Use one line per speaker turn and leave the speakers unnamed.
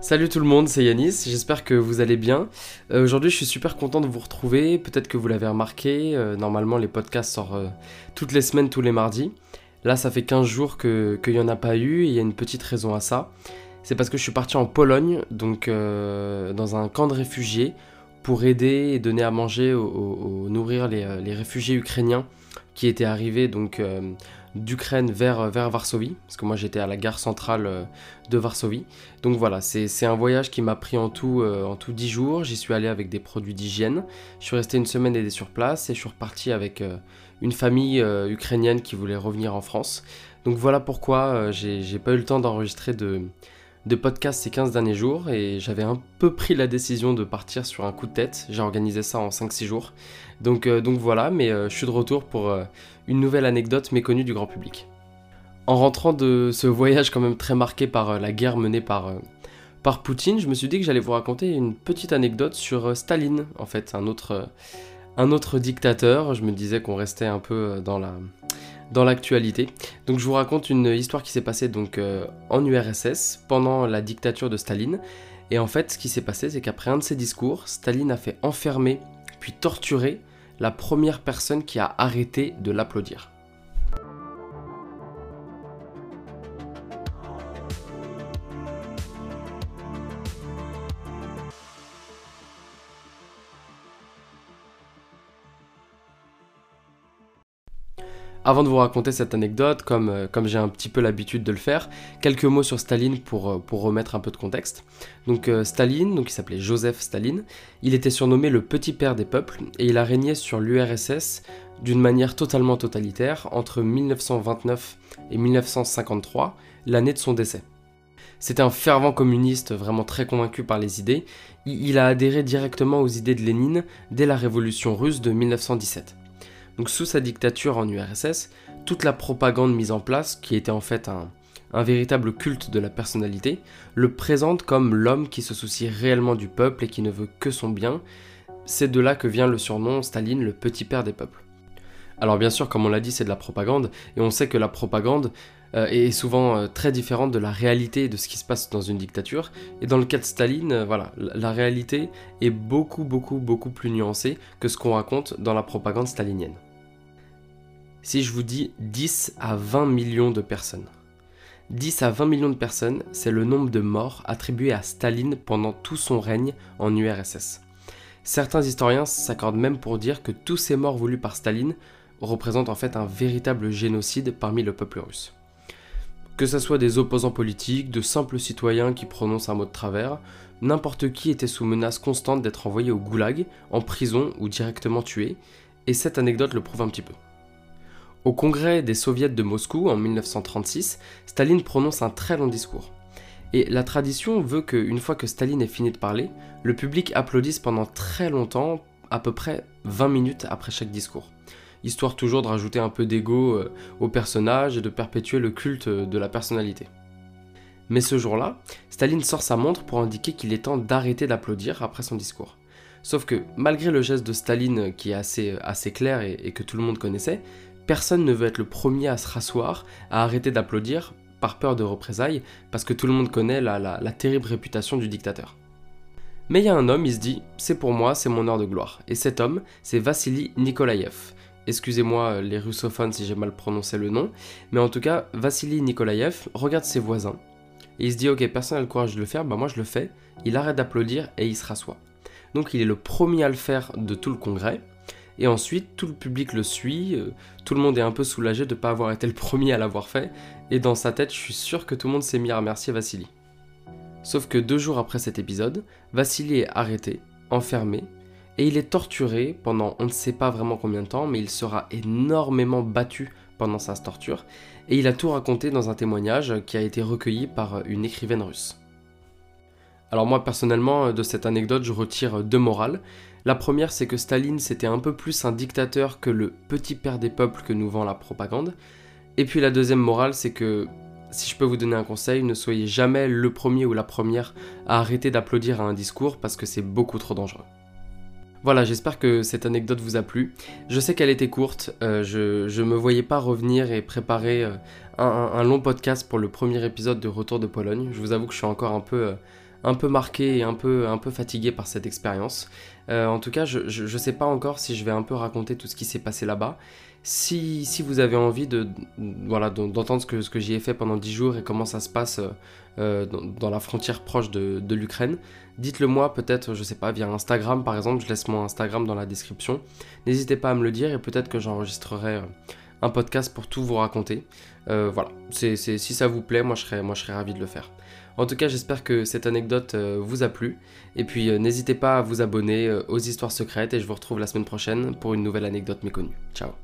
Salut tout le monde, c'est Yanis, j'espère que vous allez bien. Euh, Aujourd'hui je suis super content de vous retrouver, peut-être que vous l'avez remarqué, euh, normalement les podcasts sortent euh, toutes les semaines, tous les mardis. Là ça fait 15 jours qu'il n'y en a pas eu et il y a une petite raison à ça. C'est parce que je suis parti en Pologne, donc dans un camp de réfugiés, pour aider et donner à manger, au, nourrir les, les réfugiés ukrainiens qui étaient arrivés donc d'Ukraine vers, vers Varsovie, parce que moi j'étais à la gare centrale euh, de Varsovie. Donc voilà, c'est un voyage qui m'a pris en tout, euh, en tout 10 jours. J'y suis allé avec des produits d'hygiène. Je suis resté une semaine aidé sur place et je suis reparti avec euh, une famille euh, ukrainienne qui voulait revenir en France. Donc voilà pourquoi euh, j'ai pas eu le temps d'enregistrer de, de podcast ces 15 derniers jours et j'avais un peu pris la décision de partir sur un coup de tête. J'ai organisé ça en 5-6 jours. Donc, euh, donc voilà, mais euh, je suis de retour pour euh, une nouvelle anecdote méconnue du grand public. En rentrant de ce voyage quand même très marqué par la guerre menée par, Poutine, je me suis dit que j'allais vous raconter une petite anecdote sur Staline, en fait, un autre, un autre dictateur. Je me disais qu'on restait un peu dans la dans l'actualité. Donc je vous raconte une histoire qui s'est passée donc euh, en URSS pendant la dictature de Staline. Et en fait, ce qui s'est passé, c'est qu'après un de ses discours, Staline a fait enfermer puis torturer la première personne qui a arrêté de l'applaudir. Avant de vous raconter cette anecdote, comme, euh, comme j'ai un petit peu l'habitude de le faire, quelques mots sur Staline pour, euh, remettre un peu de contexte. Donc euh, Staline, donc il s'appelait Joseph Staline, il était surnommé le petit père des peuples et il a régné sur l'URSS d'une manière totalement totalitaire entre 1929 et 1953, l'année de son décès. C'était un fervent communiste vraiment très convaincu par les idées, il a adhéré directement aux idées de Lénine dès la révolution russe de 1917. Donc sous sa dictature en URSS, toute la propagande mise en place, qui était en fait un, véritable culte de la personnalité, le présente comme l'homme qui se soucie réellement du peuple et qui ne veut que son bien. C'est de là que vient le surnom Staline, le petit père des peuples. Alors bien sûr, comme on l'a dit, c'est de la propagande, et on sait que la propagande euh, est souvent euh, très différente de la réalité de ce qui se passe dans une dictature. Et dans le cas de Staline, euh, voilà, la réalité est beaucoup, beaucoup, beaucoup plus nuancée que ce qu'on raconte dans la propagande stalinienne. Si je vous dis 10 à 20 millions de personnes, 10 à 20 millions de personnes, c'est le nombre de morts attribués à Staline pendant tout son règne en URSS. Certains historiens s'accordent même pour dire que tous ces morts voulus par Staline représentent en fait un véritable génocide parmi le peuple russe. Que ce soit des opposants politiques, de simples citoyens qui prononcent un mot de travers, n'importe qui était sous menace constante d'être envoyé au goulag, en prison ou directement tué, et cette anecdote le prouve un petit peu. Au congrès des soviets de Moscou en 1936, Staline prononce un très long discours. Et la tradition veut qu'une fois que Staline ait fini de parler, le public applaudisse pendant très longtemps, à peu près 20 minutes après chaque discours. Histoire toujours de rajouter un peu d'ego euh, au personnage et de perpétuer le culte euh, de la personnalité. Mais ce jour-là, Staline sort sa montre pour indiquer qu'il est temps d'arrêter d'applaudir après son discours. Sauf que malgré le geste de Staline qui est assez, assez clair et que tout le monde connaissait, personne ne veut être le premier à se rasseoir, à arrêter d'applaudir par peur de représailles, parce que tout le monde connaît la, terrible réputation du dictateur. Mais il y a un homme, il se dit, c'est pour moi, c'est mon heure de gloire. Et cet homme, c'est Vassili Nikolaïev. Excusez-moi les russophones si j'ai mal prononcé le nom, mais en tout cas, Vassili Nikolaïev regarde ses voisins, il se dit, ok, personne n'a le courage de le faire, bah moi je le fais. Il arrête d'applaudir et il se rassoit. Donc il est le premier à le faire de tout le congrès, et ensuite, tout le public le suit, euh, tout le monde est un peu soulagé de ne pas avoir été le premier à l'avoir fait, et dans sa tête, je suis sûr que tout le monde s'est mis à remercier Vassili. Sauf que deux jours après cet épisode, Vassili est arrêté, enfermé, et il est torturé pendant on ne sait pas vraiment combien de temps, mais il sera énormément battu pendant sa torture, et il a tout raconté dans un témoignage qui a été recueilli par une écrivaine russe. Alors moi personnellement, de cette anecdote, je retire deux morales. La première, c'est que Staline, c'était un peu plus un dictateur que le petit père des peuples que nous vend la propagande. Et puis la deuxième morale, c'est que si je peux vous donner un conseil, ne soyez jamais le premier ou la première à arrêter d'applaudir à un discours parce que c'est beaucoup trop dangereux. Voilà, j'espère que cette anecdote vous a plu. Je sais qu'elle était courte, euh, je ne me voyais pas revenir et préparer euh, un, long podcast pour le premier épisode de Retour de Pologne. Je vous avoue que je suis encore un peu... Euh, un peu marqué et un peu, un peu fatigué par cette expérience. Euh, en tout cas, je ne sais pas encore si je vais un peu raconter tout ce qui s'est passé là-bas. Si, si, vous avez envie de, voilà, d'entendre ce que, ce que j'y ai fait pendant 10 jours et comment ça se passe euh, dans, dans, la frontière proche de, l'Ukraine, dites-le moi peut-être, je sais pas, via Instagram par exemple, je laisse mon Instagram dans la description. N'hésitez pas à me le dire et peut-être que j'enregistrerai un podcast pour tout vous raconter. Euh, voilà, c'est, si ça vous plaît, moi je, serais, moi je serais ravi de le faire. En tout cas, j'espère que cette anecdote euh, vous a plu. Et puis, euh, n'hésitez pas à vous abonner euh, aux histoires secrètes et je vous retrouve la semaine prochaine pour une nouvelle anecdote méconnue. Ciao